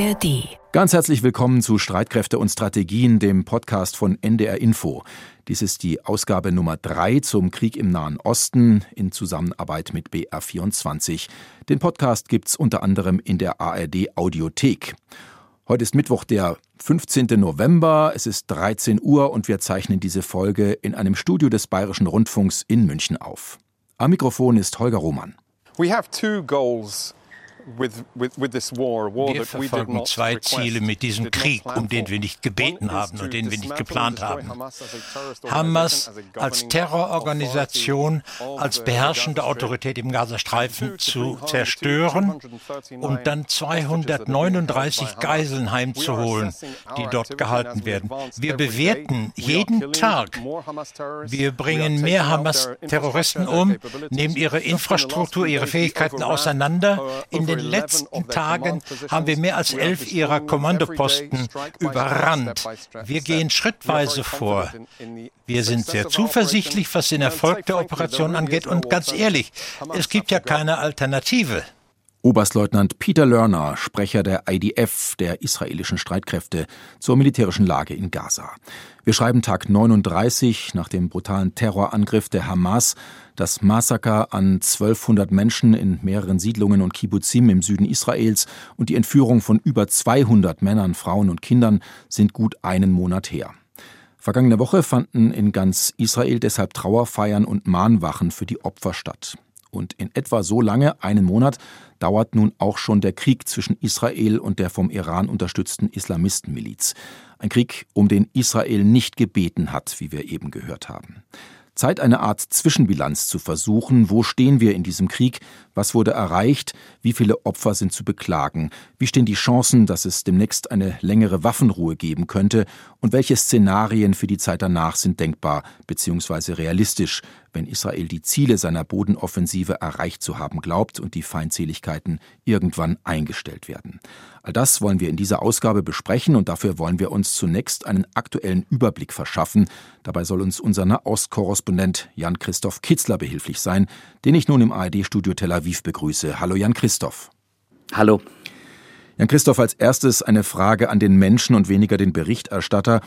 ARD. Ganz herzlich willkommen zu Streitkräfte und Strategien, dem Podcast von NDR Info. Dies ist die Ausgabe Nummer 3 zum Krieg im Nahen Osten in Zusammenarbeit mit BR24. Den Podcast gibt's unter anderem in der ARD Audiothek. Heute ist Mittwoch, der 15. November. Es ist 13 Uhr und wir zeichnen diese Folge in einem Studio des Bayerischen Rundfunks in München auf. Am Mikrofon ist Holger Roman. We have two goals wir verfolgen zwei Ziele mit diesem Krieg, um den wir nicht gebeten haben und den wir nicht geplant haben. Hamas als Terrororganisation, als beherrschende Autorität im Gazastreifen zu zerstören und dann 239 Geiseln heimzuholen, die dort gehalten werden. Wir bewerten jeden Tag. Wir bringen mehr Hamas-Terroristen um, nehmen ihre Infrastruktur, ihre Fähigkeiten auseinander. In den letzten Tagen haben wir mehr als elf ihrer Kommandoposten überrannt. Wir gehen schrittweise vor. Wir sind sehr zuversichtlich, was den Erfolg der Operation angeht. Und ganz ehrlich, es gibt ja keine Alternative. Oberstleutnant Peter Lerner, Sprecher der IDF, der israelischen Streitkräfte, zur militärischen Lage in Gaza. Wir schreiben Tag 39 nach dem brutalen Terrorangriff der Hamas. Das Massaker an 1200 Menschen in mehreren Siedlungen und Kibbuzim im Süden Israels und die Entführung von über 200 Männern, Frauen und Kindern sind gut einen Monat her. Vergangene Woche fanden in ganz Israel deshalb Trauerfeiern und Mahnwachen für die Opfer statt. Und in etwa so lange, einen Monat, dauert nun auch schon der Krieg zwischen Israel und der vom Iran unterstützten Islamistenmiliz. Ein Krieg, um den Israel nicht gebeten hat, wie wir eben gehört haben. Zeit, eine Art Zwischenbilanz zu versuchen. Wo stehen wir in diesem Krieg? Was wurde erreicht? Wie viele Opfer sind zu beklagen? Wie stehen die Chancen, dass es demnächst eine längere Waffenruhe geben könnte? Und welche Szenarien für die Zeit danach sind denkbar bzw. realistisch, wenn Israel die Ziele seiner Bodenoffensive erreicht zu haben glaubt und die Feindseligkeiten irgendwann eingestellt werden? All das wollen wir in dieser Ausgabe besprechen und dafür wollen wir uns zunächst einen aktuellen Überblick verschaffen. Dabei soll uns unser Nahostkorrespondent Jan-Christoph Kitzler behilflich sein, den ich nun im ARD-Studio Tel Aviv begrüße. Hallo Jan-Christoph. Hallo. Jan-Christoph, als erstes eine Frage an den Menschen und weniger den Berichterstatter.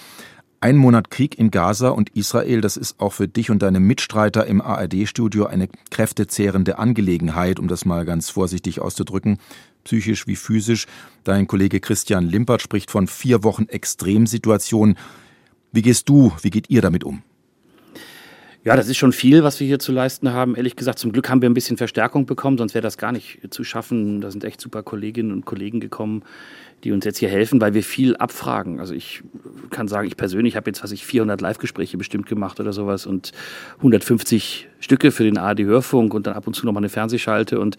Ein Monat Krieg in Gaza und Israel, das ist auch für dich und deine Mitstreiter im ARD-Studio eine kräftezehrende Angelegenheit, um das mal ganz vorsichtig auszudrücken, psychisch wie physisch. Dein Kollege Christian Limpert spricht von vier Wochen Extremsituation. Wie gehst du, wie geht ihr damit um? Ja, das ist schon viel, was wir hier zu leisten haben. Ehrlich gesagt, zum Glück haben wir ein bisschen Verstärkung bekommen, sonst wäre das gar nicht zu schaffen. Da sind echt super Kolleginnen und Kollegen gekommen, die uns jetzt hier helfen, weil wir viel abfragen. Also ich kann sagen, ich persönlich habe jetzt, was ich 400 Live-Gespräche bestimmt gemacht oder sowas und 150 Stücke für den ARD-Hörfunk und dann ab und zu noch mal eine Fernsehschalte und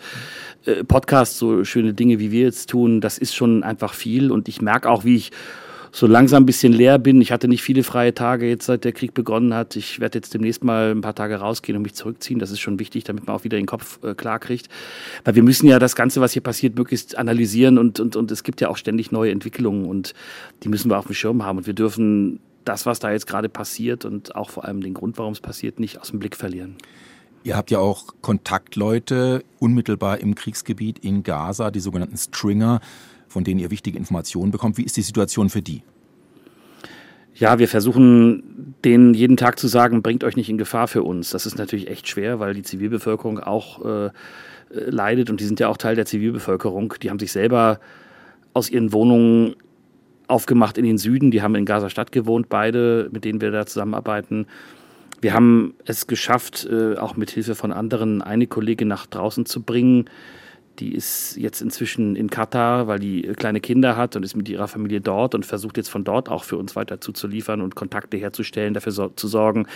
äh, Podcasts, so schöne Dinge, wie wir jetzt tun. Das ist schon einfach viel und ich merke auch, wie ich so langsam ein bisschen leer bin. Ich hatte nicht viele freie Tage jetzt, seit der Krieg begonnen hat. Ich werde jetzt demnächst mal ein paar Tage rausgehen und mich zurückziehen. Das ist schon wichtig, damit man auch wieder den Kopf äh, klar. Weil wir müssen ja das Ganze, was hier passiert, möglichst analysieren und, und, und es gibt ja auch ständig neue Entwicklungen und die müssen wir auf dem Schirm haben. Und wir dürfen das, was da jetzt gerade passiert und auch vor allem den Grund, warum es passiert, nicht aus dem Blick verlieren. Ihr habt ja auch Kontaktleute unmittelbar im Kriegsgebiet in Gaza, die sogenannten Stringer von denen ihr wichtige Informationen bekommt. Wie ist die Situation für die? Ja, wir versuchen denen jeden Tag zu sagen, bringt euch nicht in Gefahr für uns. Das ist natürlich echt schwer, weil die Zivilbevölkerung auch äh, leidet und die sind ja auch Teil der Zivilbevölkerung. Die haben sich selber aus ihren Wohnungen aufgemacht in den Süden. Die haben in Gaza Stadt gewohnt, beide, mit denen wir da zusammenarbeiten. Wir haben es geschafft, äh, auch mit Hilfe von anderen eine Kollegin nach draußen zu bringen die ist jetzt inzwischen in Katar, weil die kleine Kinder hat und ist mit ihrer Familie dort und versucht jetzt von dort auch für uns weiter zuzuliefern und Kontakte herzustellen, dafür so, zu sorgen,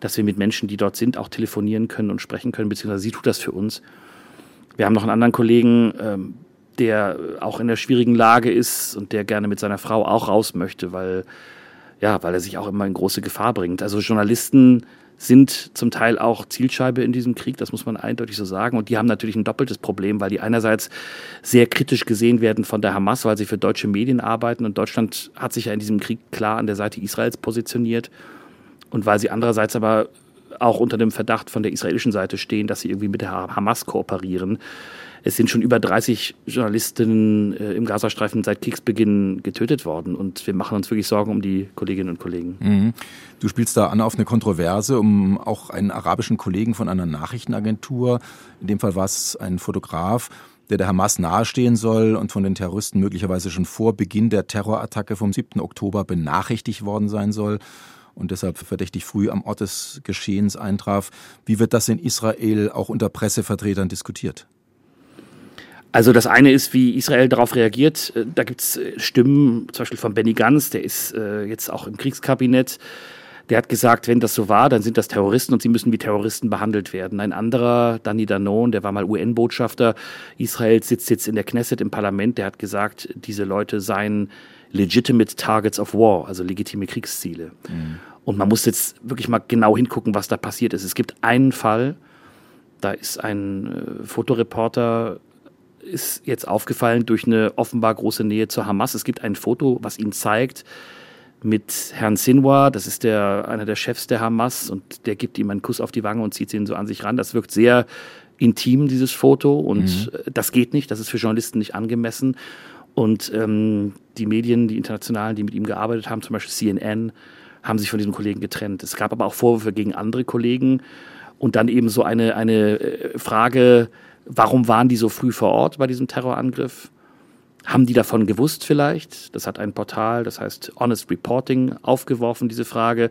dass wir mit Menschen, die dort sind, auch telefonieren können und sprechen können, beziehungsweise sie tut das für uns. Wir haben noch einen anderen Kollegen, ähm, der auch in der schwierigen Lage ist und der gerne mit seiner Frau auch raus möchte, weil, ja, weil er sich auch immer in große Gefahr bringt. Also Journalisten sind zum Teil auch Zielscheibe in diesem Krieg, das muss man eindeutig so sagen. Und die haben natürlich ein doppeltes Problem, weil die einerseits sehr kritisch gesehen werden von der Hamas, weil sie für deutsche Medien arbeiten. Und Deutschland hat sich ja in diesem Krieg klar an der Seite Israels positioniert. Und weil sie andererseits aber auch unter dem Verdacht von der israelischen Seite stehen, dass sie irgendwie mit der Hamas kooperieren. Es sind schon über 30 Journalistinnen äh, im Gazastreifen seit Kriegsbeginn getötet worden. Und wir machen uns wirklich Sorgen um die Kolleginnen und Kollegen. Mhm. Du spielst da an auf eine Kontroverse um auch einen arabischen Kollegen von einer Nachrichtenagentur. In dem Fall war es ein Fotograf der der Hamas nahestehen soll und von den Terroristen möglicherweise schon vor Beginn der Terrorattacke vom 7. Oktober benachrichtigt worden sein soll und deshalb verdächtig früh am Ort des Geschehens eintraf. Wie wird das in Israel auch unter Pressevertretern diskutiert? Also das eine ist, wie Israel darauf reagiert. Äh, da gibt es äh, Stimmen, zum Beispiel von Benny Gantz, der ist äh, jetzt auch im Kriegskabinett. Der hat gesagt, wenn das so war, dann sind das Terroristen und sie müssen wie Terroristen behandelt werden. Ein anderer, Danny Danon, der war mal UN-Botschafter Israels, sitzt jetzt in der Knesset im Parlament, der hat gesagt, diese Leute seien legitimate targets of war, also legitime Kriegsziele. Mhm. Und man muss jetzt wirklich mal genau hingucken, was da passiert ist. Es gibt einen Fall, da ist ein Fotoreporter ist jetzt aufgefallen durch eine offenbar große Nähe zur Hamas. Es gibt ein Foto, was ihn zeigt mit Herrn Sinwar, das ist der, einer der Chefs der Hamas, und der gibt ihm einen Kuss auf die Wange und zieht ihn so an sich ran. Das wirkt sehr intim, dieses Foto, und mhm. Äh, das geht nicht, das ist für Journalisten nicht angemessen. Und ähm, die Medien, die internationalen, die mit ihm gearbeitet haben, zum Beispiel CNN, haben sich von diesem Kollegen getrennt. Es gab aber auch Vorwürfe gegen andere Kollegen und dann eben so eine, eine äh, Frage, warum waren die so früh vor Ort bei diesem Terrorangriff? Haben die davon gewusst vielleicht? Das hat ein Portal, das heißt Honest Reporting, aufgeworfen, diese Frage,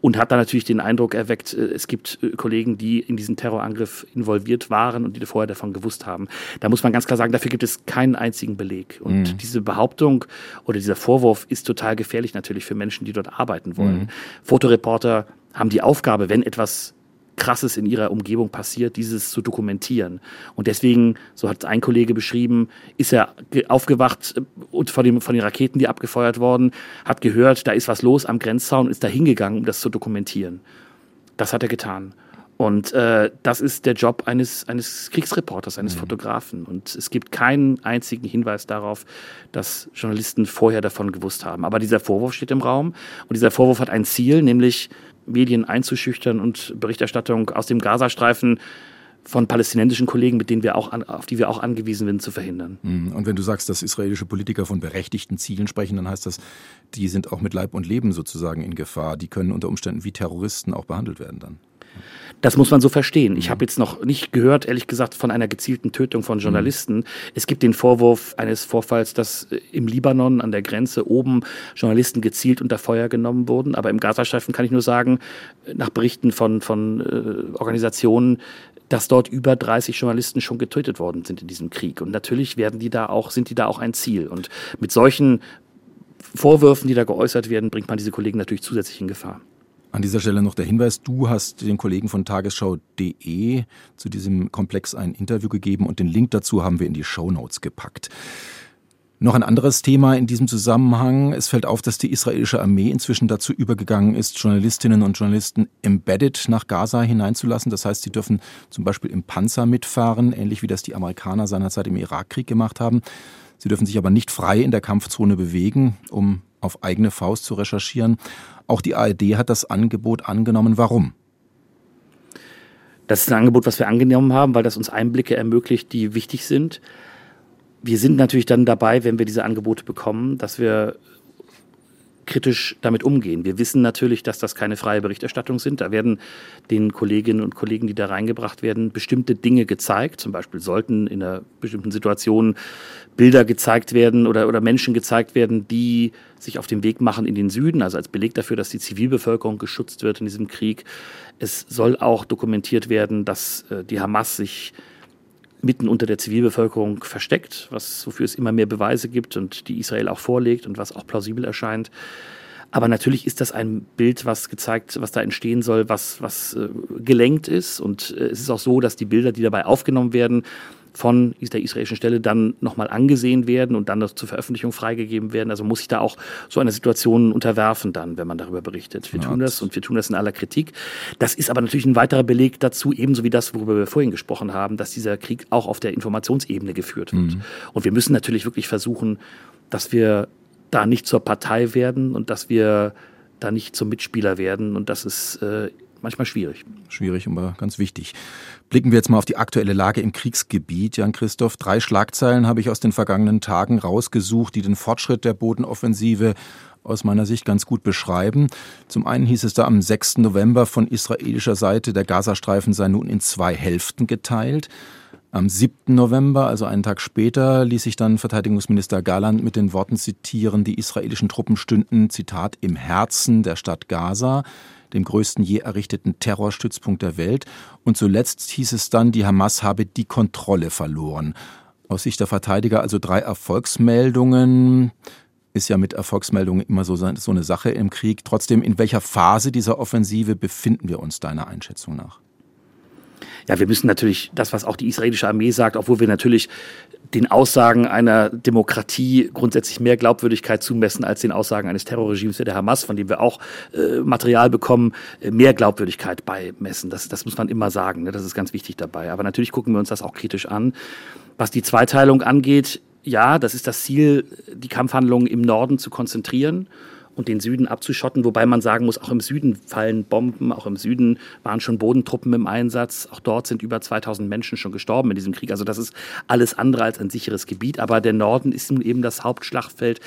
und hat dann natürlich den Eindruck erweckt, äh, es gibt äh, Kollegen, die in diesen Terrorangriff involviert waren und die vorher davon gewusst haben. Da muss man ganz klar sagen, dafür gibt es keinen einzigen Beleg. Und mhm. diese Behauptung oder dieser Vorwurf ist total gefährlich natürlich für Menschen, die dort arbeiten wollen. Mhm. Fotoreporter haben die Aufgabe, wenn etwas Krasses in ihrer Umgebung passiert, dieses zu dokumentieren. Und deswegen, so hat es ein Kollege beschrieben, ist er aufgewacht äh, und von, dem, von den Raketen, die abgefeuert wurden, hat gehört, da ist was los am Grenzzaun und ist da hingegangen, um das zu dokumentieren. Das hat er getan. Und äh, das ist der Job eines, eines Kriegsreporters, eines mhm. Fotografen. Und es gibt keinen einzigen Hinweis darauf, dass Journalisten vorher davon gewusst haben. Aber dieser Vorwurf steht im Raum. Und dieser Vorwurf hat ein Ziel, nämlich Medien einzuschüchtern und Berichterstattung aus dem Gazastreifen von palästinensischen Kollegen, mit denen wir auch an, auf die wir auch angewiesen sind, zu verhindern. Mhm. Und wenn du sagst, dass israelische Politiker von berechtigten Zielen sprechen, dann heißt das, die sind auch mit Leib und Leben sozusagen in Gefahr. Die können unter Umständen wie Terroristen auch behandelt werden dann. Das muss man so verstehen. Ich habe jetzt noch nicht gehört, ehrlich gesagt, von einer gezielten Tötung von Journalisten. Mhm. Es gibt den Vorwurf eines Vorfalls, dass äh, im Libanon an der Grenze oben Journalisten gezielt unter Feuer genommen wurden. Aber im Gazastreifen kann ich nur sagen, nach Berichten von, von äh, Organisationen, dass dort über 30 Journalisten schon getötet worden sind in diesem Krieg. Und natürlich werden die da auch, sind die da auch ein Ziel. Und mit solchen Vorwürfen, die da geäußert werden, bringt man diese Kollegen natürlich zusätzlich in Gefahr. An dieser Stelle noch der Hinweis, du hast den Kollegen von tagesschau.de zu diesem Komplex ein Interview gegeben und den Link dazu haben wir in die Show Notes gepackt. Noch ein anderes Thema in diesem Zusammenhang. Es fällt auf, dass die israelische Armee inzwischen dazu übergegangen ist, Journalistinnen und Journalisten embedded nach Gaza hineinzulassen. Das heißt, sie dürfen zum Beispiel im Panzer mitfahren, ähnlich wie das die Amerikaner seinerzeit im Irakkrieg gemacht haben. Sie dürfen sich aber nicht frei in der Kampfzone bewegen, um auf eigene Faust zu recherchieren. Auch die ARD hat das Angebot angenommen. Warum? Das ist ein Angebot, was wir angenommen haben, weil das uns Einblicke ermöglicht, die wichtig sind. Wir sind natürlich dann dabei, wenn wir diese Angebote bekommen, dass wir kritisch damit umgehen. Wir wissen natürlich, dass das keine freie Berichterstattung sind. Da werden den Kolleginnen und Kollegen, die da reingebracht werden, bestimmte Dinge gezeigt. Zum Beispiel sollten in einer bestimmten Situation Bilder gezeigt werden oder, oder Menschen gezeigt werden, die sich auf den Weg machen in den Süden, also als Beleg dafür, dass die Zivilbevölkerung geschützt wird in diesem Krieg. Es soll auch dokumentiert werden, dass äh, die Hamas sich mitten unter der Zivilbevölkerung versteckt, was, wofür es immer mehr Beweise gibt und die Israel auch vorlegt und was auch plausibel erscheint. Aber natürlich ist das ein Bild, was gezeigt, was da entstehen soll, was, was äh, gelenkt ist. Und äh, es ist auch so, dass die Bilder, die dabei aufgenommen werden, von der israelischen Stelle dann nochmal angesehen werden und dann zur Veröffentlichung freigegeben werden. Also muss sich da auch so einer Situation unterwerfen dann, wenn man darüber berichtet. Wir ja, tun das und wir tun das in aller Kritik. Das ist aber natürlich ein weiterer Beleg dazu, ebenso wie das, worüber wir vorhin gesprochen haben, dass dieser Krieg auch auf der Informationsebene geführt wird. Mhm. Und wir müssen natürlich wirklich versuchen, dass wir da nicht zur Partei werden und dass wir da nicht zum Mitspieler werden und dass es äh, manchmal schwierig. Schwierig, aber ganz wichtig. Blicken wir jetzt mal auf die aktuelle Lage im Kriegsgebiet. Jan-Christoph, drei Schlagzeilen habe ich aus den vergangenen Tagen rausgesucht, die den Fortschritt der Bodenoffensive aus meiner Sicht ganz gut beschreiben. Zum einen hieß es da am 6. November von israelischer Seite, der Gazastreifen sei nun in zwei Hälften geteilt. Am 7. November, also einen Tag später, ließ sich dann Verteidigungsminister Garland mit den Worten zitieren, die israelischen Truppen stünden, Zitat, im Herzen der Stadt Gaza, dem größten je errichteten Terrorstützpunkt der Welt. Und zuletzt hieß es dann, die Hamas habe die Kontrolle verloren. Aus Sicht der Verteidiger also drei Erfolgsmeldungen ist ja mit Erfolgsmeldungen immer so, so eine Sache im Krieg. Trotzdem, in welcher Phase dieser Offensive befinden wir uns deiner Einschätzung nach? Ja, wir müssen natürlich das, was auch die israelische Armee sagt, obwohl wir natürlich den Aussagen einer Demokratie grundsätzlich mehr Glaubwürdigkeit zumessen als den Aussagen eines Terrorregimes wie der Hamas, von dem wir auch äh, Material bekommen, äh, mehr Glaubwürdigkeit beimessen. Das, das muss man immer sagen. Ne? Das ist ganz wichtig dabei. Aber natürlich gucken wir uns das auch kritisch an. Was die Zweiteilung angeht, ja, das ist das Ziel, die Kampfhandlungen im Norden zu konzentrieren und den Süden abzuschotten, wobei man sagen muss, auch im Süden fallen Bomben, auch im Süden waren schon Bodentruppen im Einsatz, auch dort sind über 2000 Menschen schon gestorben in diesem Krieg. Also das ist alles andere als ein sicheres Gebiet, aber der Norden ist nun eben das Hauptschlachtfeld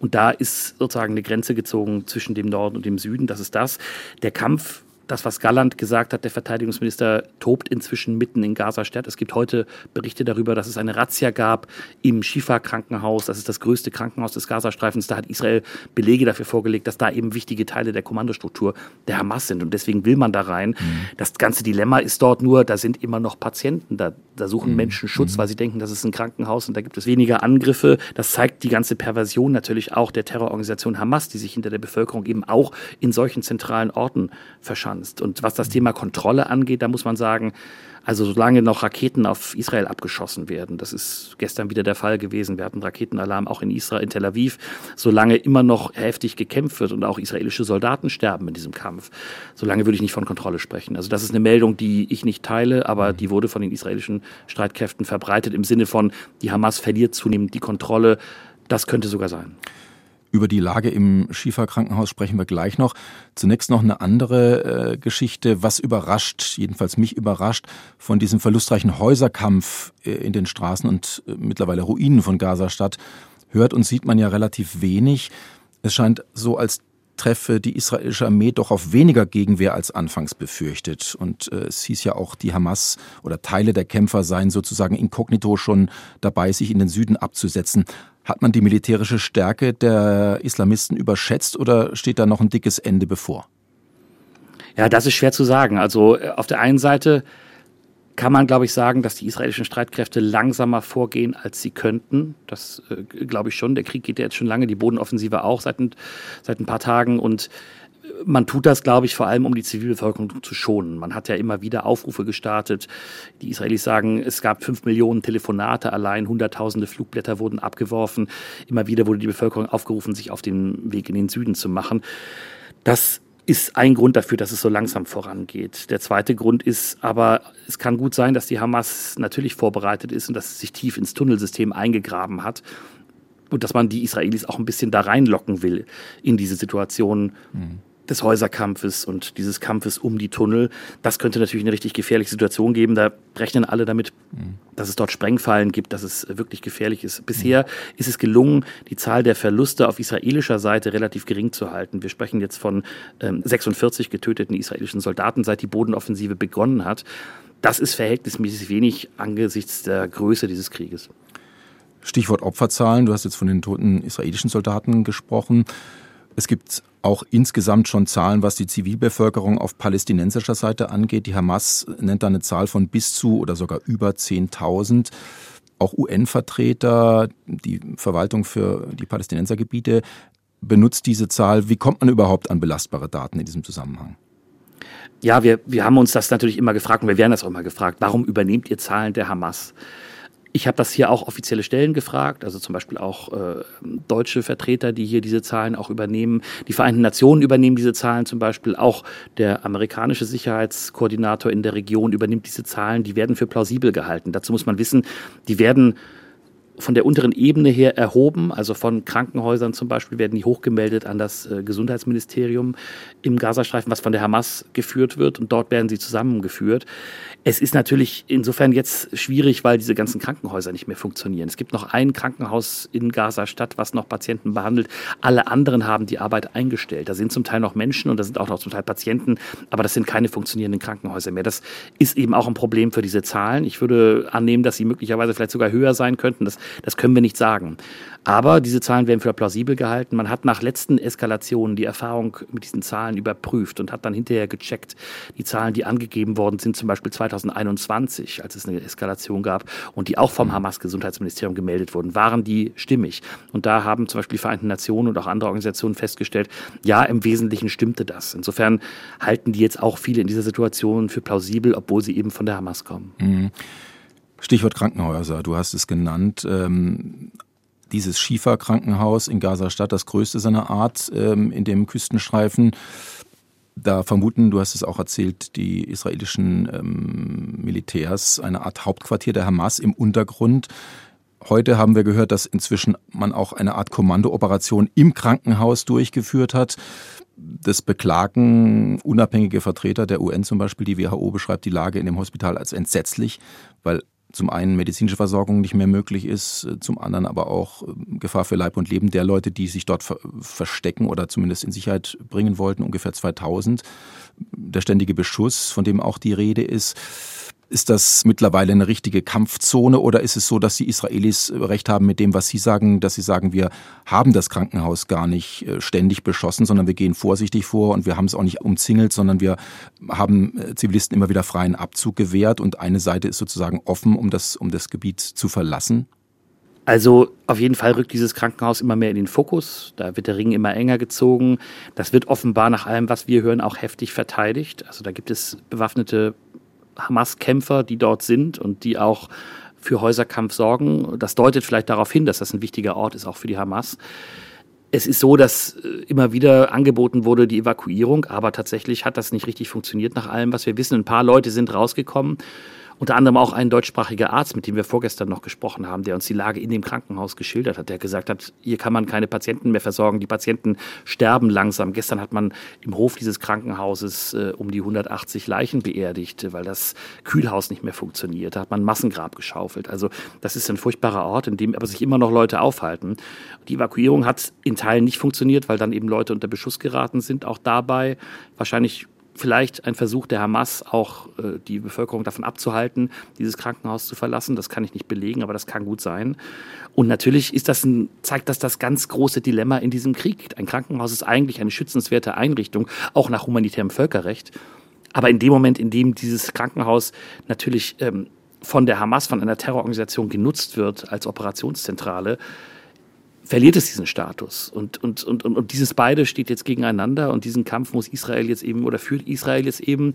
und da ist sozusagen eine Grenze gezogen zwischen dem Norden und dem Süden. Das ist das. Der Kampf das, was Galland gesagt hat, der Verteidigungsminister, tobt inzwischen mitten in Gaza-Stadt. Es gibt heute Berichte darüber, dass es eine Razzia gab im Schifa-Krankenhaus. Das ist das größte Krankenhaus des Gazastreifens. Da hat Israel Belege dafür vorgelegt, dass da eben wichtige Teile der Kommandostruktur der Hamas sind. Und deswegen will man da rein. Mhm. Das ganze Dilemma ist dort nur, da sind immer noch Patienten. Da, da suchen mhm. Menschen Schutz, mhm. weil sie denken, das ist ein Krankenhaus und da gibt es weniger Angriffe. Das zeigt die ganze Perversion natürlich auch der Terrororganisation Hamas, die sich hinter der Bevölkerung eben auch in solchen zentralen Orten verschanzt kannst. Und was das Thema Kontrolle angeht, da muss man sagen, also solange noch Raketen auf Israel abgeschossen werden, das ist gestern wieder der Fall gewesen, wir hatten Raketenalarm auch in Israel, in Tel Aviv, solange immer noch heftig gekämpft wird und auch israelische Soldaten sterben in diesem Kampf, solange würde ich nicht von Kontrolle sprechen. Also das ist eine Meldung, die ich nicht teile, aber die wurde von den israelischen Streitkräften verbreitet im Sinne von, die Hamas verliert zunehmend die Kontrolle. Das könnte sogar sein. Über die Lage im Schieferkrankenhaus sprechen wir gleich noch. Zunächst noch eine andere äh, Geschichte, was überrascht, jedenfalls mich überrascht, von diesem verlustreichen Häuserkampf äh, in den Straßen und äh, mittlerweile Ruinen von Gaza-Stadt hört und sieht man ja relativ wenig. Es scheint so, als treffe die israelische Armee doch auf weniger Gegenwehr als anfangs befürchtet. Und äh, es hieß ja auch, die Hamas oder Teile der Kämpfer seien sozusagen inkognito schon dabei, sich in den Süden abzusetzen. Hat man die militärische Stärke der Islamisten überschätzt oder steht da noch ein dickes Ende bevor? Ja, das ist schwer zu sagen. Also äh, auf der einen Seite kann man, glaube ich, sagen, dass die israelischen Streitkräfte langsamer vorgehen, als sie könnten. Das äh, glaube ich schon. Der Krieg geht ja jetzt schon lange, die Bodenoffensive auch seit ein, seit ein paar Tagen und äh, man tut das, glaube ich, vor allem, um die Zivilbevölkerung zu schonen. Man hat ja immer wieder Aufrufe gestartet. Die Israelis sagen, es gab fünf Millionen Telefonate allein, hunderttausende Flugblätter wurden abgeworfen. Immer wieder wurde die Bevölkerung aufgerufen, sich auf den Weg in den Süden zu machen. Das ist ein Grund dafür, dass es so langsam vorangeht. Der zweite Grund ist aber, es kann gut sein, dass die Hamas natürlich vorbereitet ist und dass sie sich tief ins Tunnelsystem eingegraben hat und dass man die Israelis auch ein bisschen da reinlocken will in diese Situation. Mhm des Häuserkampfes und dieses Kampfes um die Tunnel. Das könnte natürlich eine richtig gefährliche Situation geben. Da rechnen alle damit, mhm. dass es dort Sprengfallen gibt, dass es wirklich gefährlich ist. Bisher mhm. ist es gelungen, die Zahl der Verluste auf israelischer Seite relativ gering zu halten. Wir sprechen jetzt von ähm, 46 getöteten israelischen Soldaten, seit die Bodenoffensive begonnen hat. Das ist verhältnismäßig wenig angesichts der Größe dieses Krieges. Stichwort Opferzahlen. Du hast jetzt von den toten israelischen Soldaten gesprochen. Es gibt auch insgesamt schon Zahlen, was die Zivilbevölkerung auf palästinensischer Seite angeht. Die Hamas nennt da eine Zahl von bis zu oder sogar über 10.000. Auch UN-Vertreter, die Verwaltung für die Palästinensergebiete benutzt diese Zahl. Wie kommt man überhaupt an belastbare Daten in diesem Zusammenhang? Ja, wir, wir haben uns das natürlich immer gefragt und wir werden das auch immer gefragt. Warum übernehmt ihr Zahlen der Hamas? Ich habe das hier auch offizielle Stellen gefragt, also zum Beispiel auch äh, deutsche Vertreter, die hier diese Zahlen auch übernehmen. Die Vereinten Nationen übernehmen diese Zahlen zum Beispiel. Auch der amerikanische Sicherheitskoordinator in der Region übernimmt diese Zahlen. Die werden für plausibel gehalten. Dazu muss man wissen, die werden von der unteren Ebene her erhoben, also von Krankenhäusern zum Beispiel werden die hochgemeldet an das äh, Gesundheitsministerium im Gazastreifen, was von der Hamas geführt wird und dort werden sie zusammengeführt. Es ist natürlich insofern jetzt schwierig, weil diese ganzen Krankenhäuser nicht mehr funktionieren. Es gibt noch ein Krankenhaus in Gaza-Stadt, was noch Patienten behandelt. Alle anderen haben die Arbeit eingestellt. Da sind zum Teil noch Menschen und da sind auch noch zum Teil Patienten, aber das sind keine funktionierenden Krankenhäuser mehr. Das ist eben auch ein Problem für diese Zahlen. Ich würde annehmen, dass sie möglicherweise vielleicht sogar höher sein könnten. Das, das können wir nicht sagen. Aber diese Zahlen werden für plausibel gehalten. Man hat nach letzten Eskalationen die Erfahrung mit diesen Zahlen überprüft und hat dann hinterher gecheckt. Die Zahlen, die angegeben worden sind, zum Beispiel 2021, als es eine Eskalation gab und die auch vom Hamas-Gesundheitsministerium gemeldet wurden, waren die stimmig. Und da haben zum Beispiel die Vereinten Nationen und auch andere Organisationen festgestellt, ja, im Wesentlichen stimmte das. Insofern halten die jetzt auch viele in dieser Situation für plausibel, obwohl sie eben von der Hamas kommen. Mhm. Stichwort Krankenhäuser, du hast es genannt. Ähm, dieses Schiefer-Krankenhaus in Gaza-Stadt, das größte seiner Art ähm, in dem Küstenstreifen. Da vermuten, du hast es auch erzählt, die israelischen ähm, Militärs eine Art Hauptquartier der Hamas im Untergrund. Heute haben wir gehört, dass inzwischen man auch eine Art Kommandooperation im Krankenhaus durchgeführt hat. Das beklagen unabhängige Vertreter der UN zum Beispiel. Die WHO beschreibt die Lage in dem Hospital als entsetzlich, weil zum einen medizinische Versorgung nicht mehr möglich ist, äh, zum anderen aber auch äh, Gefahr für Leib und Leben der Leute, die sich dort verstecken oder zumindest in Sicherheit bringen wollten, ungefähr 2000. Der ständige Beschuss, von dem auch die Rede ist. Ist das mittlerweile eine richtige Kampfzone oder ist es so, dass die Israelis recht haben mit dem, was sie sagen, dass sie sagen, wir haben das Krankenhaus gar nicht äh, ständig beschossen, sondern wir gehen vorsichtig vor und wir haben es auch nicht umzingelt, sondern wir haben äh, Zivilisten immer wieder freien Abzug gewährt und eine Seite ist sozusagen offen, um das, um das Gebiet zu verlassen? Also auf jeden Fall rückt dieses Krankenhaus immer mehr in den Fokus. Da wird der Ring immer enger gezogen. Das wird offenbar nach allem, was wir hören, auch heftig verteidigt. Also da gibt es bewaffnete Hamas-Kämpfer, die dort sind und die auch für Häuserkampf sorgen. Das deutet vielleicht darauf hin, dass das ein wichtiger Ort ist, auch für die Hamas. Es ist so, dass äh, immer wieder angeboten wurde, die Evakuierung, aber tatsächlich hat das nicht richtig funktioniert nach allem, was wir wissen. Ein paar Leute sind rausgekommen unter anderem auch ein deutschsprachiger Arzt, mit dem wir vorgestern noch gesprochen haben, der uns die Lage in dem Krankenhaus geschildert hat, der gesagt hat, hier kann man keine Patienten mehr versorgen, die Patienten sterben langsam. Gestern hat man im Hof dieses Krankenhauses äh, um die 180 Leichen beerdigt, weil das Kühlhaus nicht mehr funktioniert. Da hat man ein Massengrab geschaufelt. Also das ist ein furchtbarer Ort, in dem aber sich immer noch Leute aufhalten. Die Evakuierung hat in Teilen nicht funktioniert, weil dann eben Leute unter Beschuss geraten sind, auch dabei. Wahrscheinlich vielleicht ein Versuch der Hamas, auch äh, die Bevölkerung davon abzuhalten, dieses Krankenhaus zu verlassen. Das kann ich nicht belegen, aber das kann gut sein. Und natürlich ist das ein, zeigt das das ganz große Dilemma in diesem Krieg. Ein Krankenhaus ist eigentlich eine schützenswerte Einrichtung, auch nach humanitärem Völkerrecht. Aber in dem Moment, in dem dieses Krankenhaus natürlich ähm, von der Hamas, von einer Terrororganisation genutzt wird als Operationszentrale, verliert es diesen Status. Und, und, und, und, dieses beide steht jetzt gegeneinander und diesen Kampf muss Israel jetzt eben oder führt Israel jetzt eben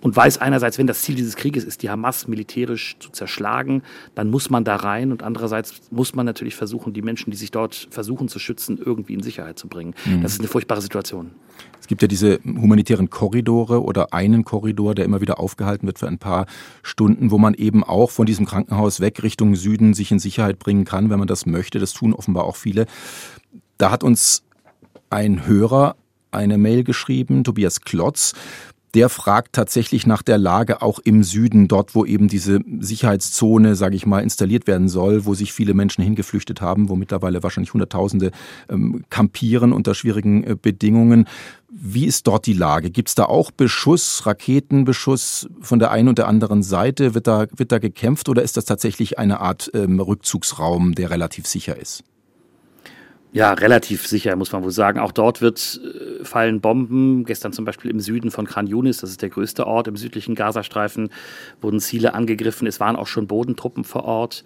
und weiß einerseits, wenn das Ziel dieses Krieges ist, die Hamas militärisch zu zerschlagen, dann muss man da rein und andererseits muss man natürlich versuchen, die Menschen, die sich dort versuchen zu schützen, irgendwie in Sicherheit zu bringen. Mhm. Das ist eine furchtbare Situation. Es gibt ja diese humanitären Korridore oder einen Korridor, der immer wieder aufgehalten wird für ein paar Stunden, wo man eben auch von diesem Krankenhaus weg Richtung Süden sich in Sicherheit bringen kann, wenn man das möchte. Das tun offenbar auch viele. Da hat uns ein Hörer eine Mail geschrieben, Tobias Klotz, der fragt tatsächlich nach der Lage auch im Süden, dort wo eben diese Sicherheitszone, sage ich mal, installiert werden soll, wo sich viele Menschen hingeflüchtet haben, wo mittlerweile wahrscheinlich Hunderttausende ähm, kampieren unter schwierigen äh, Bedingungen. Wie ist dort die Lage? Gibt es da auch Beschuss, Raketenbeschuss von der einen und der anderen Seite? Wird da, wird da gekämpft oder ist das tatsächlich eine Art ähm, Rückzugsraum, der relativ sicher ist? Ja, relativ sicher, muss man wohl sagen. Auch dort wird äh, fallen Bomben. Gestern zum Beispiel im Süden von Khan Yunis, das ist der größte Ort im südlichen Gazastreifen, wurden Ziele angegriffen. Es waren auch schon Bodentruppen vor Ort.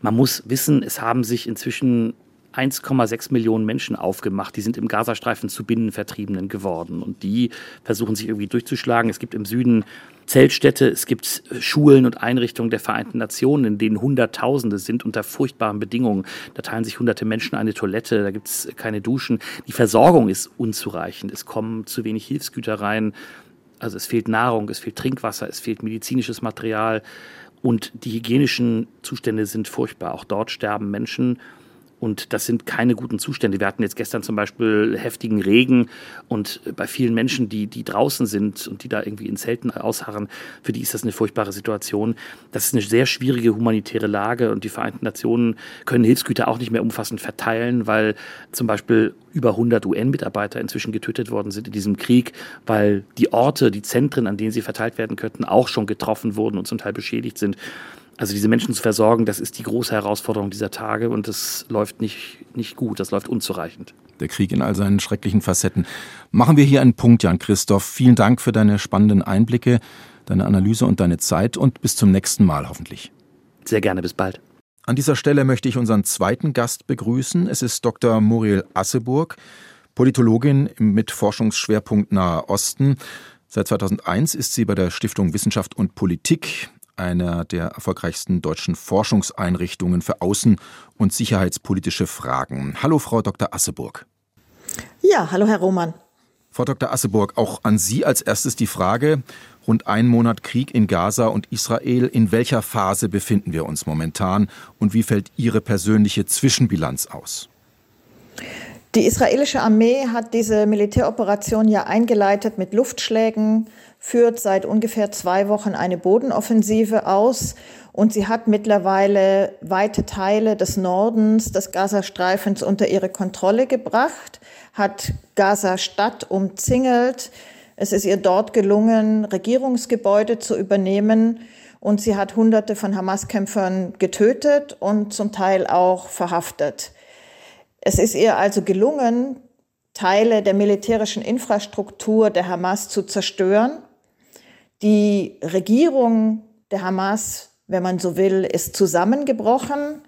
Man muss wissen, es haben sich inzwischen 1,6 Millionen Menschen aufgemacht. Die sind im Gazastreifen zu Binnenvertriebenen geworden. Und die versuchen sich irgendwie durchzuschlagen. Es gibt im Süden Zeltstädte, es gibt Schulen und Einrichtungen der Vereinten Nationen, in denen Hunderttausende sind unter furchtbaren Bedingungen. Da teilen sich hunderte Menschen eine Toilette, da gibt es keine Duschen. Die Versorgung ist unzureichend. Es kommen zu wenig Hilfsgüter rein. Also es fehlt Nahrung, es fehlt Trinkwasser, es fehlt medizinisches Material. Und die hygienischen Zustände sind furchtbar. Auch dort sterben Menschen und das sind keine guten Zustände. Wir hatten jetzt gestern zum Beispiel heftigen Regen und bei vielen Menschen, die, die draußen sind und die da irgendwie in Zelten ausharren, für die ist das eine furchtbare Situation. Das ist eine sehr schwierige humanitäre Lage und die Vereinten Nationen können Hilfsgüter auch nicht mehr umfassend verteilen, weil zum Beispiel über 100 UN-Mitarbeiter inzwischen getötet worden sind in diesem Krieg, weil die Orte, die Zentren, an denen sie verteilt werden könnten, auch schon getroffen wurden und zum Teil beschädigt sind. Also diese Menschen zu versorgen, das ist die große Herausforderung dieser Tage und das läuft nicht, nicht gut, das läuft unzureichend. Der Krieg in all seinen schrecklichen Facetten. Machen wir hier einen Punkt, Jan Christoph. Vielen Dank für deine spannenden Einblicke, deine Analyse und deine Zeit und bis zum nächsten Mal hoffentlich. Sehr gerne, bis bald. An dieser Stelle möchte ich unseren zweiten Gast begrüßen. Es ist Dr. Muriel Asseburg, Politologin mit Forschungsschwerpunkt Nahe Osten. Seit 2001 ist sie bei der Stiftung Wissenschaft und Politik einer der erfolgreichsten deutschen Forschungseinrichtungen für außen- und sicherheitspolitische Fragen. Hallo, Frau Dr. Asseburg. Ja, hallo, Herr Roman. Frau Dr. Asseburg, auch an Sie als erstes die Frage, rund einen Monat Krieg in Gaza und Israel, in welcher Phase befinden wir uns momentan und wie fällt Ihre persönliche Zwischenbilanz aus? Die israelische Armee hat diese Militäroperation ja eingeleitet mit Luftschlägen, führt seit ungefähr zwei Wochen eine Bodenoffensive aus und sie hat mittlerweile weite Teile des Nordens des Gazastreifens unter ihre Kontrolle gebracht, hat Gaza-Stadt umzingelt. Es ist ihr dort gelungen, Regierungsgebäude zu übernehmen und sie hat Hunderte von Hamas-Kämpfern getötet und zum Teil auch verhaftet. Es ist ihr also gelungen, Teile der militärischen Infrastruktur der Hamas zu zerstören die Regierung der Hamas, wenn man so will, ist zusammengebrochen.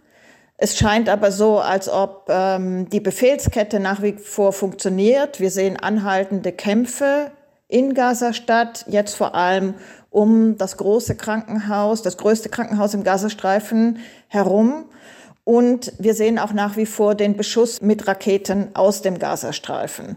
Es scheint aber so, als ob ähm, die Befehlskette nach wie vor funktioniert. Wir sehen anhaltende Kämpfe in Gazastadt, jetzt vor allem um das große Krankenhaus, das größte Krankenhaus im Gazastreifen herum. Und wir sehen auch nach wie vor den Beschuss mit Raketen aus dem Gazastreifen.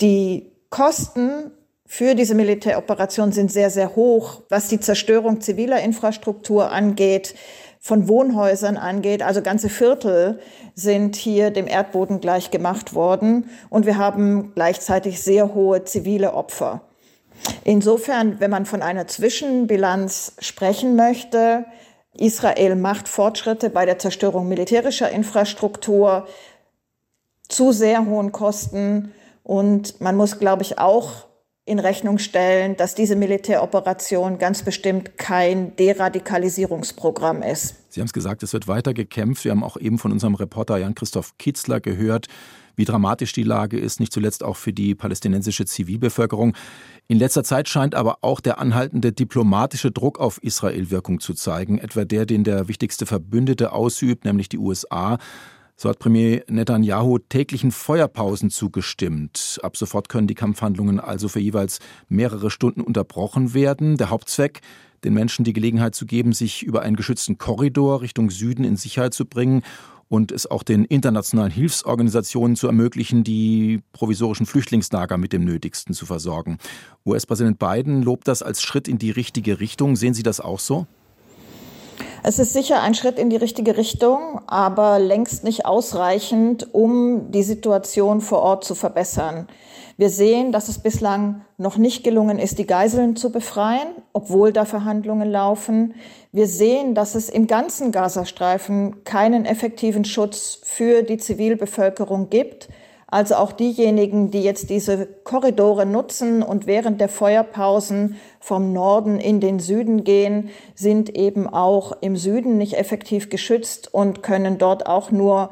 Die Kosten für diese Militäroperation sind sehr, sehr hoch, was die Zerstörung ziviler Infrastruktur angeht, von Wohnhäusern angeht. Also ganze Viertel sind hier dem Erdboden gleich gemacht worden. Und wir haben gleichzeitig sehr hohe zivile Opfer. Insofern, wenn man von einer Zwischenbilanz sprechen möchte, Israel macht Fortschritte bei der Zerstörung militärischer Infrastruktur zu sehr hohen Kosten. Und man muss, glaube ich, auch in Rechnung stellen, dass diese Militäroperation ganz bestimmt kein Deradikalisierungsprogramm ist. Sie haben es gesagt, es wird weiter gekämpft. Wir haben auch eben von unserem Reporter Jan-Christoph Kitzler gehört, wie dramatisch die Lage ist, nicht zuletzt auch für die palästinensische Zivilbevölkerung. In letzter Zeit scheint aber auch der anhaltende diplomatische Druck auf Israel Wirkung zu zeigen, etwa der, den der wichtigste Verbündete ausübt, nämlich die USA. So hat Premier Netanyahu täglichen Feuerpausen zugestimmt. Ab sofort können die Kampfhandlungen also für jeweils mehrere Stunden unterbrochen werden. Der Hauptzweck, den Menschen die Gelegenheit zu geben, sich über einen geschützten Korridor Richtung Süden in Sicherheit zu bringen und es auch den internationalen Hilfsorganisationen zu ermöglichen, die provisorischen Flüchtlingslager mit dem Nötigsten zu versorgen. US-Präsident Biden lobt das als Schritt in die richtige Richtung. Sehen Sie das auch so? Es ist sicher ein Schritt in die richtige Richtung, aber längst nicht ausreichend, um die Situation vor Ort zu verbessern. Wir sehen, dass es bislang noch nicht gelungen ist, die Geiseln zu befreien, obwohl da Verhandlungen laufen. Wir sehen, dass es im ganzen Gazastreifen keinen effektiven Schutz für die Zivilbevölkerung gibt. Also auch diejenigen, die jetzt diese Korridore nutzen und während der Feuerpausen vom Norden in den Süden gehen, sind eben auch im Süden nicht effektiv geschützt und können dort auch nur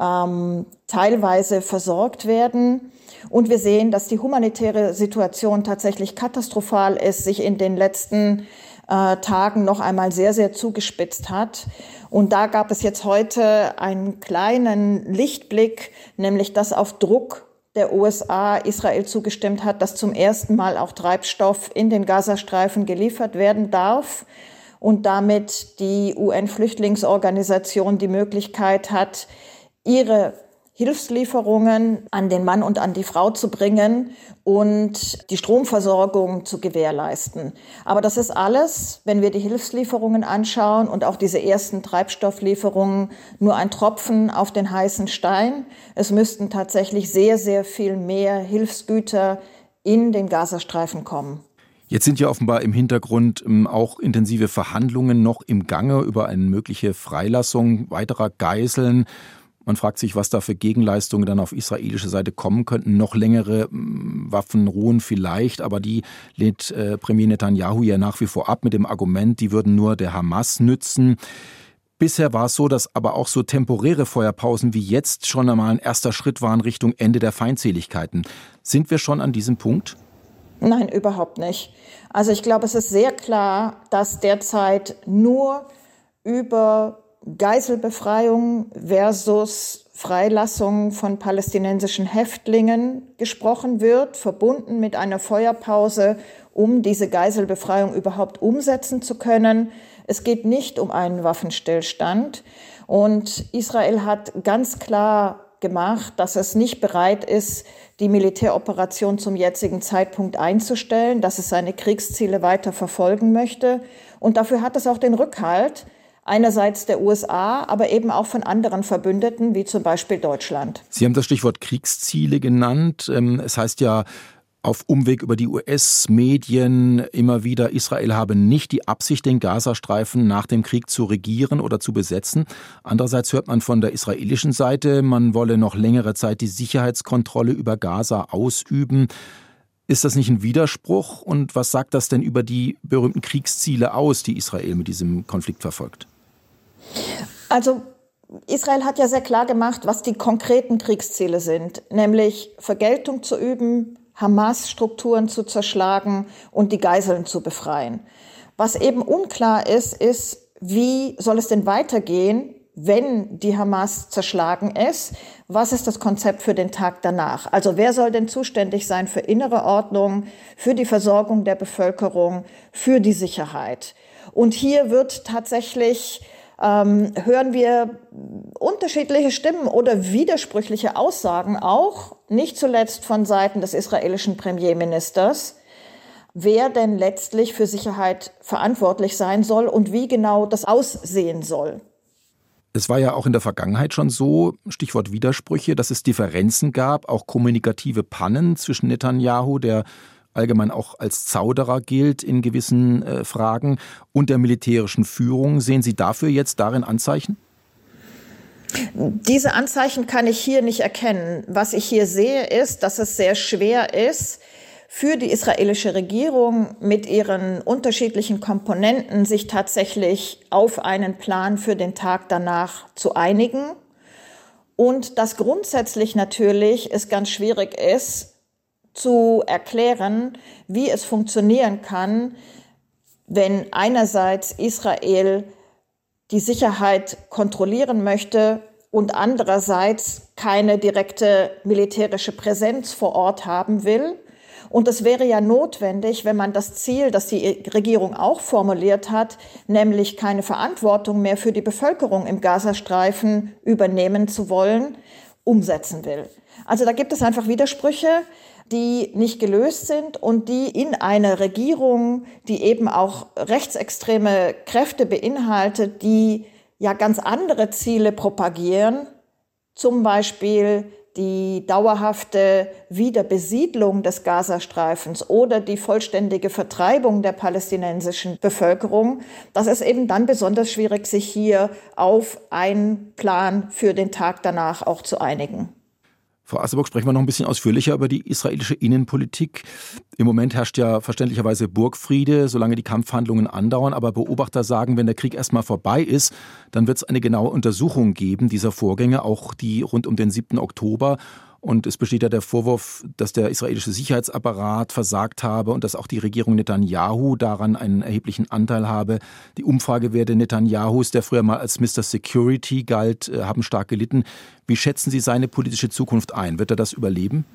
ähm, teilweise versorgt werden. Und wir sehen, dass die humanitäre Situation tatsächlich katastrophal ist, sich in den letzten äh, Tagen noch einmal sehr, sehr zugespitzt hat. Und da gab es jetzt heute einen kleinen Lichtblick, nämlich dass auf Druck der USA Israel zugestimmt hat, dass zum ersten Mal auch Treibstoff in den Gazastreifen geliefert werden darf und damit die UN-Flüchtlingsorganisation die Möglichkeit hat, ihre Hilfslieferungen an den Mann und an die Frau zu bringen und die Stromversorgung zu gewährleisten. Aber das ist alles, wenn wir die Hilfslieferungen anschauen und auch diese ersten Treibstofflieferungen, nur ein Tropfen auf den heißen Stein. Es müssten tatsächlich sehr, sehr viel mehr Hilfsgüter in den Gazastreifen kommen. Jetzt sind ja offenbar im Hintergrund ähm, auch intensive Verhandlungen noch im Gange über eine mögliche Freilassung weiterer Geiseln. Man fragt sich, was da für Gegenleistungen dann auf israelische Seite kommen könnten. Noch längere mm, Waffen ruhen vielleicht, aber die lehnt äh, Premier Netanyahu ja nach wie vor ab mit dem Argument, die würden nur der Hamas nützen. Bisher war es so, dass aber auch so temporäre Feuerpausen wie jetzt schon einmal ein erster Schritt waren Richtung Ende der Feindseligkeiten. Sind wir schon an diesem Punkt? Nein, überhaupt nicht. Also ich glaube, es ist sehr klar, dass derzeit nur über Geiselbefreiung versus Freilassung von palästinensischen Häftlingen gesprochen wird, verbunden mit einer Feuerpause, um diese Geiselbefreiung überhaupt umsetzen zu können. Es geht nicht um einen Waffenstillstand. Und Israel hat ganz klar gemacht, dass es nicht bereit ist, die Militäroperation zum jetzigen Zeitpunkt einzustellen, dass es seine Kriegsziele weiter verfolgen möchte. Und dafür hat es auch den Rückhalt einerseits der USA, aber eben auch von anderen Verbündeten, wie zum Beispiel Deutschland. Sie haben das Stichwort Kriegsziele genannt. Ähm, es heißt ja, auf Umweg über die US-Medien immer wieder, Israel habe nicht die Absicht, den Gazastreifen nach dem Krieg zu regieren oder zu besetzen. Andererseits hört man von der israelischen Seite, man wolle noch längere Zeit die Sicherheitskontrolle über Gaza ausüben. Ist das nicht ein Widerspruch? Und was sagt das denn über die berühmten Kriegsziele aus, die Israel mit diesem Konflikt verfolgt? Also Israel hat ja sehr klar gemacht, was die konkreten Kriegsziele sind, nämlich Vergeltung zu üben, Hamas-Strukturen zu zerschlagen und die Geiseln zu befreien. Was eben unklar ist, ist, wie soll es denn weitergehen, wenn die Hamas zerschlagen ist? Was ist das Konzept für den Tag danach? Also wer soll denn zuständig sein für innere Ordnung, für die Versorgung der Bevölkerung, für die Sicherheit? Und hier wird tatsächlich ähm, hören wir unterschiedliche Stimmen oder widersprüchliche Aussagen auch, nicht zuletzt von Seiten des israelischen Premierministers, wer denn letztlich für Sicherheit verantwortlich sein soll und wie genau das aussehen soll. Es war ja auch in der Vergangenheit schon so, Stichwort Widersprüche, dass es Differenzen gab, auch kommunikative Pannen zwischen Netanyahu, der allgemein auch als Zauderer gilt in gewissen äh, Fragen, und der militärischen Führung. Sehen Sie dafür jetzt darin Anzeichen? Diese Anzeichen kann ich hier nicht erkennen. Was ich hier sehe, ist, dass es sehr schwer ist, für die israelische Regierung mit ihren unterschiedlichen Komponenten sich tatsächlich auf einen Plan für den Tag danach zu einigen. Und dass grundsätzlich natürlich es ganz schwierig ist, zu erklären, wie es funktionieren kann, wenn einerseits Israel die Sicherheit kontrollieren möchte und andererseits keine direkte militärische Präsenz vor Ort haben will. Und es wäre ja notwendig, wenn man das Ziel, das die Regierung auch formuliert hat, nämlich keine Verantwortung mehr für die Bevölkerung im Gazastreifen übernehmen zu wollen, umsetzen will. Also da gibt es einfach Widersprüche die nicht gelöst sind und die in einer Regierung, die eben auch rechtsextreme Kräfte beinhaltet, die ja ganz andere Ziele propagieren, zum Beispiel die dauerhafte Wiederbesiedlung des Gazastreifens oder die vollständige Vertreibung der palästinensischen Bevölkerung, das ist eben dann besonders schwierig, sich hier auf einen Plan für den Tag danach auch zu einigen. Frau Asseburg, sprechen wir noch ein bisschen ausführlicher über die israelische Innenpolitik. Im Moment herrscht ja verständlicherweise Burgfriede, solange die Kampfhandlungen andauern. Aber Beobachter sagen, wenn der Krieg erstmal vorbei ist, dann wird es eine genaue Untersuchung geben dieser Vorgänge, auch die rund um den 7. Oktober. Und es besteht ja der Vorwurf, dass der israelische Sicherheitsapparat versagt habe und dass auch die Regierung Netanyahu daran einen erheblichen Anteil habe. Die Umfragewerte Netanyahus, der früher mal als Mr. Security galt, äh, haben stark gelitten. Wie schätzen Sie seine politische Zukunft ein? Wird er das überleben?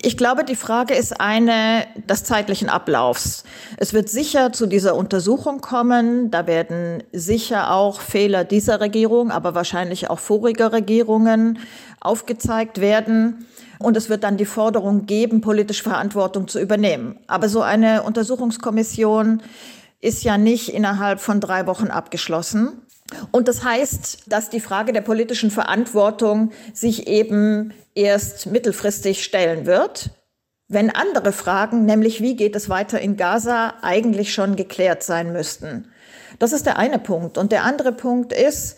Ich glaube, die Frage ist eine des zeitlichen Ablaufs. Es wird sicher zu dieser Untersuchung kommen. Da werden sicher auch Fehler dieser Regierung, aber wahrscheinlich auch voriger Regierungen aufgezeigt werden. Und es wird dann die Forderung geben, politische Verantwortung zu übernehmen. Aber so eine Untersuchungskommission ist ja nicht innerhalb von drei Wochen abgeschlossen. Und das heißt, dass die Frage der politischen Verantwortung sich eben erst mittelfristig stellen wird, wenn andere Fragen, nämlich wie geht es weiter in Gaza, eigentlich schon geklärt sein müssten. Das ist der eine Punkt. Und der andere Punkt ist,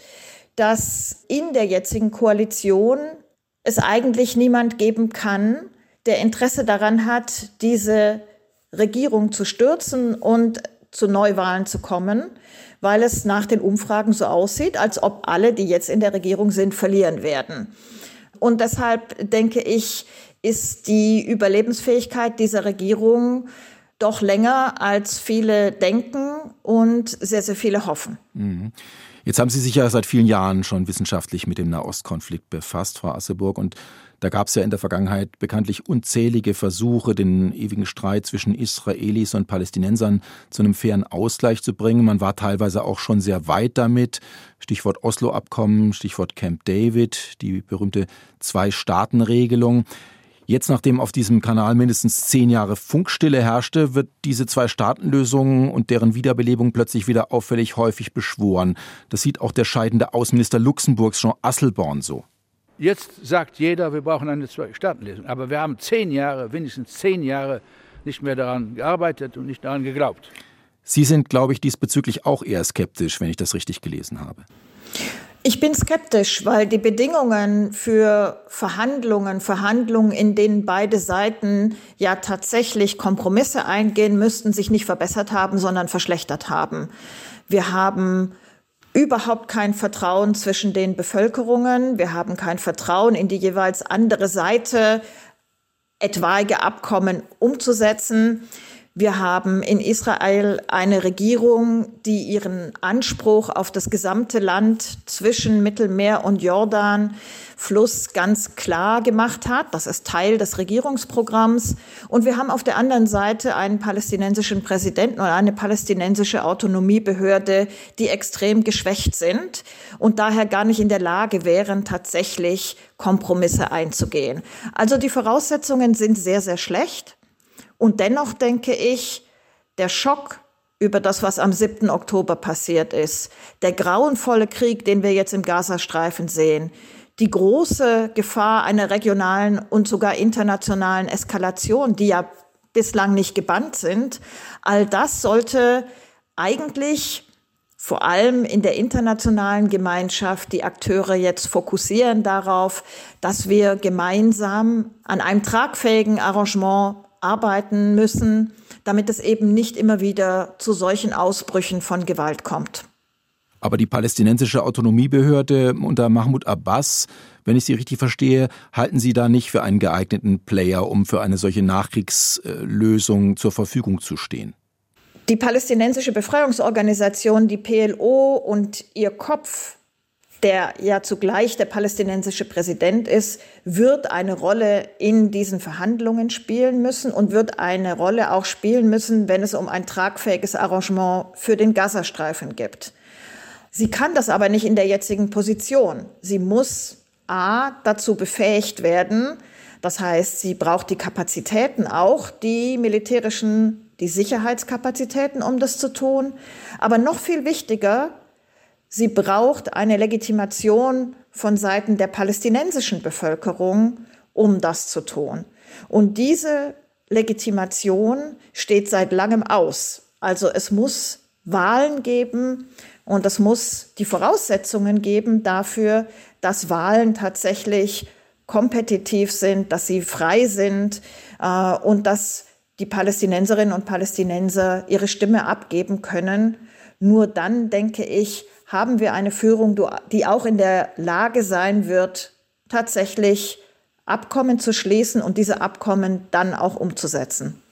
dass in der jetzigen Koalition es eigentlich niemand geben kann, der Interesse daran hat, diese Regierung zu stürzen und zu Neuwahlen zu kommen, weil es nach den Umfragen so aussieht, als ob alle, die jetzt in der Regierung sind, verlieren werden. Und deshalb denke ich, ist die Überlebensfähigkeit dieser Regierung doch länger, als viele denken und sehr, sehr viele hoffen. Mhm. Jetzt haben Sie sich ja seit vielen Jahren schon wissenschaftlich mit dem Nahostkonflikt befasst, Frau Asseburg, und da gab es ja in der Vergangenheit bekanntlich unzählige Versuche, den ewigen Streit zwischen Israelis und Palästinensern zu einem fairen Ausgleich zu bringen. Man war teilweise auch schon sehr weit damit. Stichwort Oslo-Abkommen, Stichwort Camp David, die berühmte Zwei-Staaten-Regelung. Jetzt, nachdem auf diesem Kanal mindestens zehn Jahre Funkstille herrschte, wird diese Zwei-Staaten-Lösung und deren Wiederbelebung plötzlich wieder auffällig häufig beschworen. Das sieht auch der scheidende Außenminister Luxemburgs Jean Asselborn so. Jetzt sagt jeder, wir brauchen eine Zwei-Staaten-Lösung. Aber wir haben zehn Jahre, wenigstens zehn Jahre nicht mehr daran gearbeitet und nicht daran geglaubt. Sie sind, glaube ich, diesbezüglich auch eher skeptisch, wenn ich das richtig gelesen habe. Ich bin skeptisch, weil die Bedingungen für Verhandlungen, Verhandlungen, in denen beide Seiten ja tatsächlich Kompromisse eingehen müssten, sich nicht verbessert haben, sondern verschlechtert haben. Wir haben überhaupt kein Vertrauen zwischen den Bevölkerungen. Wir haben kein Vertrauen in die jeweils andere Seite, etwaige Abkommen umzusetzen. Wir haben in Israel eine Regierung, die ihren Anspruch auf das gesamte Land zwischen Mittelmeer und Jordan Fluss ganz klar gemacht hat. Das ist Teil des Regierungsprogramms. Und wir haben auf der anderen Seite einen palästinensischen Präsidenten und eine palästinensische Autonomiebehörde, die extrem geschwächt sind und daher gar nicht in der Lage wären, tatsächlich Kompromisse einzugehen. Also die Voraussetzungen sind sehr, sehr schlecht. Und dennoch denke ich, der Schock über das, was am 7. Oktober passiert ist, der grauenvolle Krieg, den wir jetzt im Gazastreifen sehen, die große Gefahr einer regionalen und sogar internationalen Eskalation, die ja bislang nicht gebannt sind, all das sollte eigentlich vor allem in der internationalen Gemeinschaft die Akteure jetzt fokussieren darauf, dass wir gemeinsam an einem tragfähigen Arrangement arbeiten müssen, damit es eben nicht immer wieder zu solchen Ausbrüchen von Gewalt kommt. Aber die palästinensische Autonomiebehörde unter Mahmoud Abbas, wenn ich Sie richtig verstehe, halten Sie da nicht für einen geeigneten Player, um für eine solche Nachkriegslösung zur Verfügung zu stehen? Die palästinensische Befreiungsorganisation, die PLO und ihr Kopf der ja zugleich der palästinensische Präsident ist, wird eine Rolle in diesen Verhandlungen spielen müssen und wird eine Rolle auch spielen müssen, wenn es um ein tragfähiges Arrangement für den Gazastreifen gibt. Sie kann das aber nicht in der jetzigen Position. Sie muss A dazu befähigt werden, das heißt, sie braucht die Kapazitäten auch, die militärischen, die Sicherheitskapazitäten, um das zu tun. Aber noch viel wichtiger, Sie braucht eine Legitimation von Seiten der palästinensischen Bevölkerung, um das zu tun. Und diese Legitimation steht seit langem aus. Also es muss Wahlen geben und es muss die Voraussetzungen geben dafür, dass Wahlen tatsächlich kompetitiv sind, dass sie frei sind äh, und dass die Palästinenserinnen und Palästinenser ihre Stimme abgeben können. Nur dann, denke ich, haben wir eine Führung, die auch in der Lage sein wird, tatsächlich Abkommen zu schließen und diese Abkommen dann auch umzusetzen.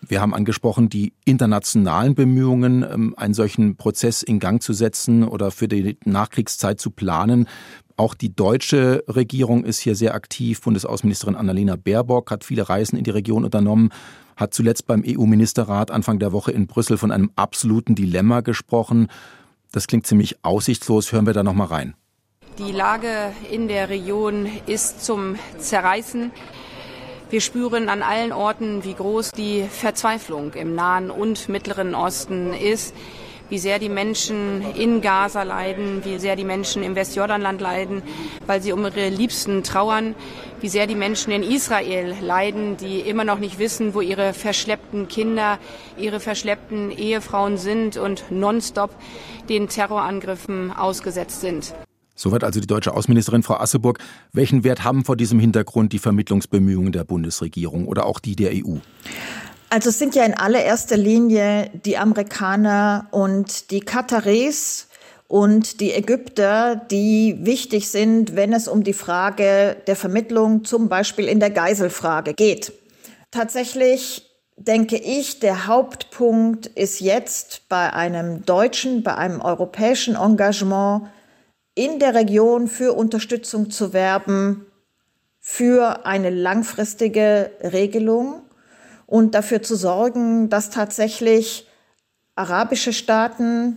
Wir haben angesprochen, die internationalen Bemühungen, ähm, einen solchen Prozess in Gang zu setzen oder für die Nachkriegszeit zu planen. Auch die deutsche Regierung ist hier sehr aktiv. Bundesaußenministerin Annalena Baerbock hat viele Reisen in die Region unternommen, hat zuletzt beim EU-Ministerrat Anfang der Woche in Brüssel von einem absoluten Dilemma gesprochen. Das klingt ziemlich aussichtslos. Hören wir da noch mal rein. Die Lage in der Region ist zum Zerreißen. Wir spüren an allen Orten, wie groß die Verzweiflung im Nahen und Mittleren Osten ist, wie sehr die Menschen in Gaza leiden, wie sehr die Menschen im Westjordanland leiden, weil sie um ihre Liebsten trauern, wie sehr die Menschen in Israel leiden, die immer noch nicht wissen, wo ihre verschleppten Kinder, ihre verschleppten Ehefrauen sind und nonstop den Terrorangriffen ausgesetzt sind. Soweit also die deutsche Außenministerin Frau Asseburg. Welchen Wert haben vor diesem Hintergrund die Vermittlungsbemühungen der Bundesregierung oder auch die der EU? Also es sind ja in allererster Linie die Amerikaner und die Kataris und die Ägypter, die wichtig sind, wenn es um die Frage der Vermittlung zum Beispiel in der Geiselfrage geht. Tatsächlich denke ich, der Hauptpunkt ist jetzt bei einem deutschen, bei einem europäischen Engagement in der Region für Unterstützung zu werben, für eine langfristige Regelung und dafür zu sorgen, dass tatsächlich arabische Staaten,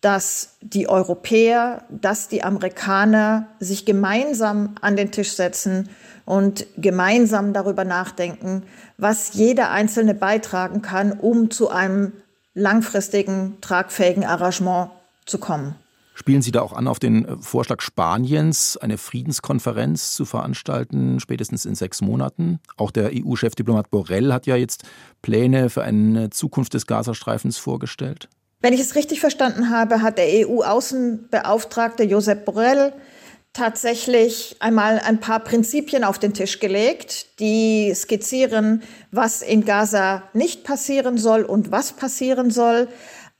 dass die Europäer, dass die Amerikaner sich gemeinsam an den Tisch setzen und gemeinsam darüber nachdenken, was jeder Einzelne beitragen kann, um zu einem langfristigen, tragfähigen Arrangement zu kommen. Spielen Sie da auch an auf den äh, Vorschlag Spaniens, eine Friedenskonferenz zu veranstalten, spätestens in sechs Monaten? Auch der EU-Chefdiplomat Borrell hat ja jetzt Pläne für eine Zukunft des Gazastreifens vorgestellt. Wenn ich es richtig verstanden habe, hat der EU-Außenbeauftragte Josep Borrell tatsächlich einmal ein paar Prinzipien auf den Tisch gelegt, die skizzieren, was in Gaza nicht passieren soll und was passieren soll.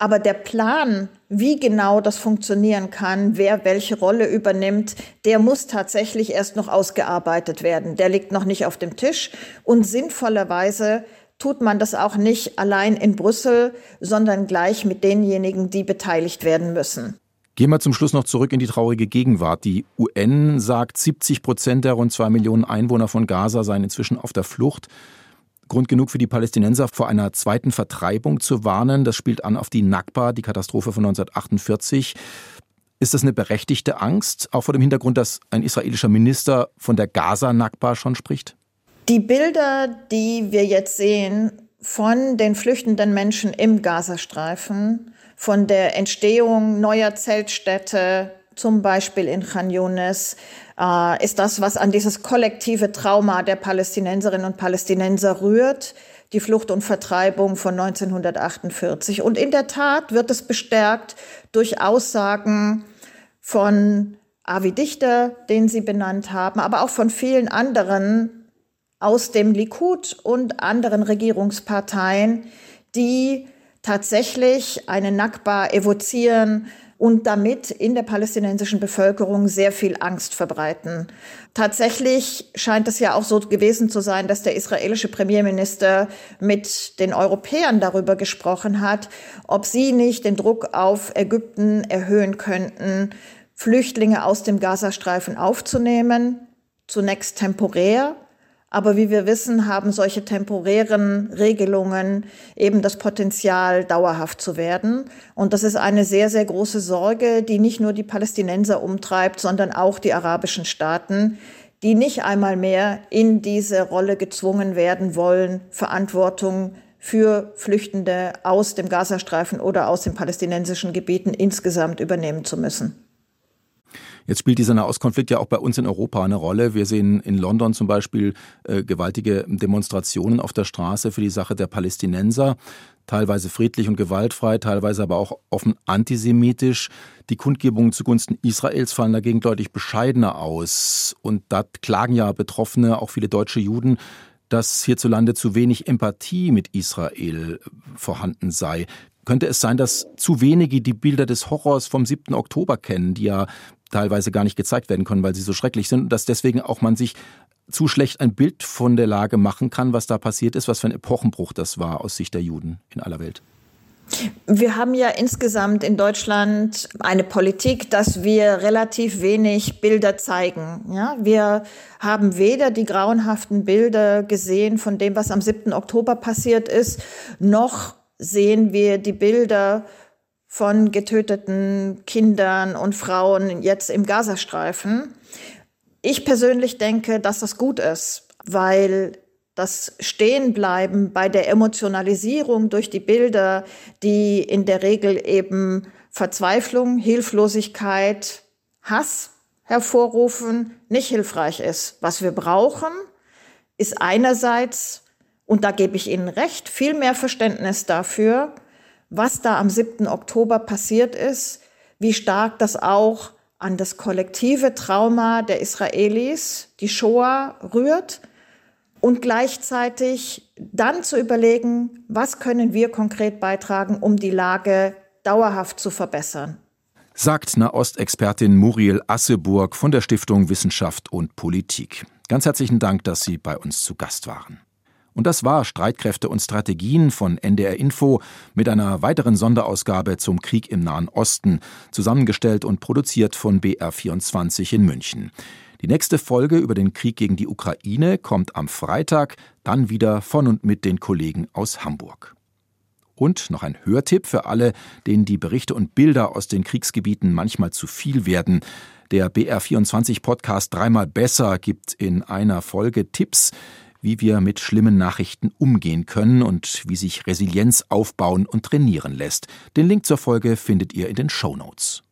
Aber der Plan, wie genau das funktionieren kann, wer welche Rolle übernimmt, der muss tatsächlich erst noch ausgearbeitet werden. Der liegt noch nicht auf dem Tisch. Und sinnvollerweise tut man das auch nicht allein in Brüssel, sondern gleich mit denjenigen, die beteiligt werden müssen. Gehen wir zum Schluss noch zurück in die traurige Gegenwart. Die UN sagt, 70 Prozent der rund zwei Millionen Einwohner von Gaza seien inzwischen auf der Flucht. Grund genug für die Palästinenser, vor einer zweiten Vertreibung zu warnen. Das spielt an auf die Nakba, die Katastrophe von 1948. Ist das eine berechtigte Angst, auch vor dem Hintergrund, dass ein israelischer Minister von der Gaza-Nakba schon spricht? Die Bilder, die wir jetzt sehen von den flüchtenden Menschen im Gazastreifen, von der Entstehung neuer Zeltstädte, zum Beispiel in Khan Yunis, äh, ist das, was an dieses kollektive Trauma der Palästinenserinnen und Palästinenser rührt, die Flucht und Vertreibung von 1948. Und in der Tat wird es bestärkt durch Aussagen von Avi Dichter, den Sie benannt haben, aber auch von vielen anderen aus dem Likud und anderen Regierungsparteien, die tatsächlich eine Nakba evozieren, und damit in der palästinensischen Bevölkerung sehr viel Angst verbreiten. Tatsächlich scheint es ja auch so gewesen zu sein, dass der israelische Premierminister mit den Europäern darüber gesprochen hat, ob sie nicht den Druck auf Ägypten erhöhen könnten, Flüchtlinge aus dem Gazastreifen aufzunehmen, zunächst temporär, aber wie wir wissen, haben solche temporären Regelungen eben das Potenzial, dauerhaft zu werden. Und das ist eine sehr, sehr große Sorge, die nicht nur die Palästinenser umtreibt, sondern auch die arabischen Staaten, die nicht einmal mehr in diese Rolle gezwungen werden wollen, Verantwortung für Flüchtende aus dem Gazastreifen oder aus den palästinensischen Gebieten insgesamt übernehmen zu müssen. Jetzt spielt dieser Nahostkonflikt ja auch bei uns in Europa eine Rolle. Wir sehen in London zum Beispiel äh, gewaltige Demonstrationen auf der Straße für die Sache der Palästinenser, teilweise friedlich und gewaltfrei, teilweise aber auch offen antisemitisch. Die Kundgebungen zugunsten Israels fallen dagegen deutlich bescheidener aus. Und da klagen ja Betroffene, auch viele deutsche Juden, dass hierzulande zu wenig Empathie mit Israel vorhanden sei. Könnte es sein, dass zu wenige die Bilder des Horrors vom 7. Oktober kennen, die ja teilweise gar nicht gezeigt werden können, weil sie so schrecklich sind und dass deswegen auch man sich zu schlecht ein Bild von der Lage machen kann, was da passiert ist, was für ein Epochenbruch das war aus Sicht der Juden in aller Welt. Wir haben ja insgesamt in Deutschland eine Politik, dass wir relativ wenig Bilder zeigen. Ja, wir haben weder die grauenhaften Bilder gesehen von dem, was am 7. Oktober passiert ist, noch sehen wir die Bilder von getöteten Kindern und Frauen jetzt im Gazastreifen. Ich persönlich denke, dass das gut ist, weil das Stehenbleiben bei der Emotionalisierung durch die Bilder, die in der Regel eben Verzweiflung, Hilflosigkeit, Hass hervorrufen, nicht hilfreich ist. Was wir brauchen, ist einerseits, und da gebe ich Ihnen recht, viel mehr Verständnis dafür, was da am 7. Oktober passiert ist, wie stark das auch an das kollektive Trauma der Israelis, die Shoah, rührt und gleichzeitig dann zu überlegen, was können wir konkret beitragen, um die Lage dauerhaft zu verbessern. Sagt Nahostexpertin Muriel Asseburg von der Stiftung Wissenschaft und Politik. Ganz herzlichen Dank, dass Sie bei uns zu Gast waren. Und das war Streitkräfte und Strategien von NDR Info mit einer weiteren Sonderausgabe zum Krieg im Nahen Osten, zusammengestellt und produziert von BR24 in München. Die nächste Folge über den Krieg gegen die Ukraine kommt am Freitag, dann wieder von und mit den Kollegen aus Hamburg. Und noch ein Hörtipp für alle, denen die Berichte und Bilder aus den Kriegsgebieten manchmal zu viel werden. Der BR24 Podcast Dreimal besser gibt in einer Folge Tipps, wie wir mit schlimmen Nachrichten umgehen können und wie sich Resilienz aufbauen und trainieren lässt. Den Link zur Folge findet ihr in den Show Notes.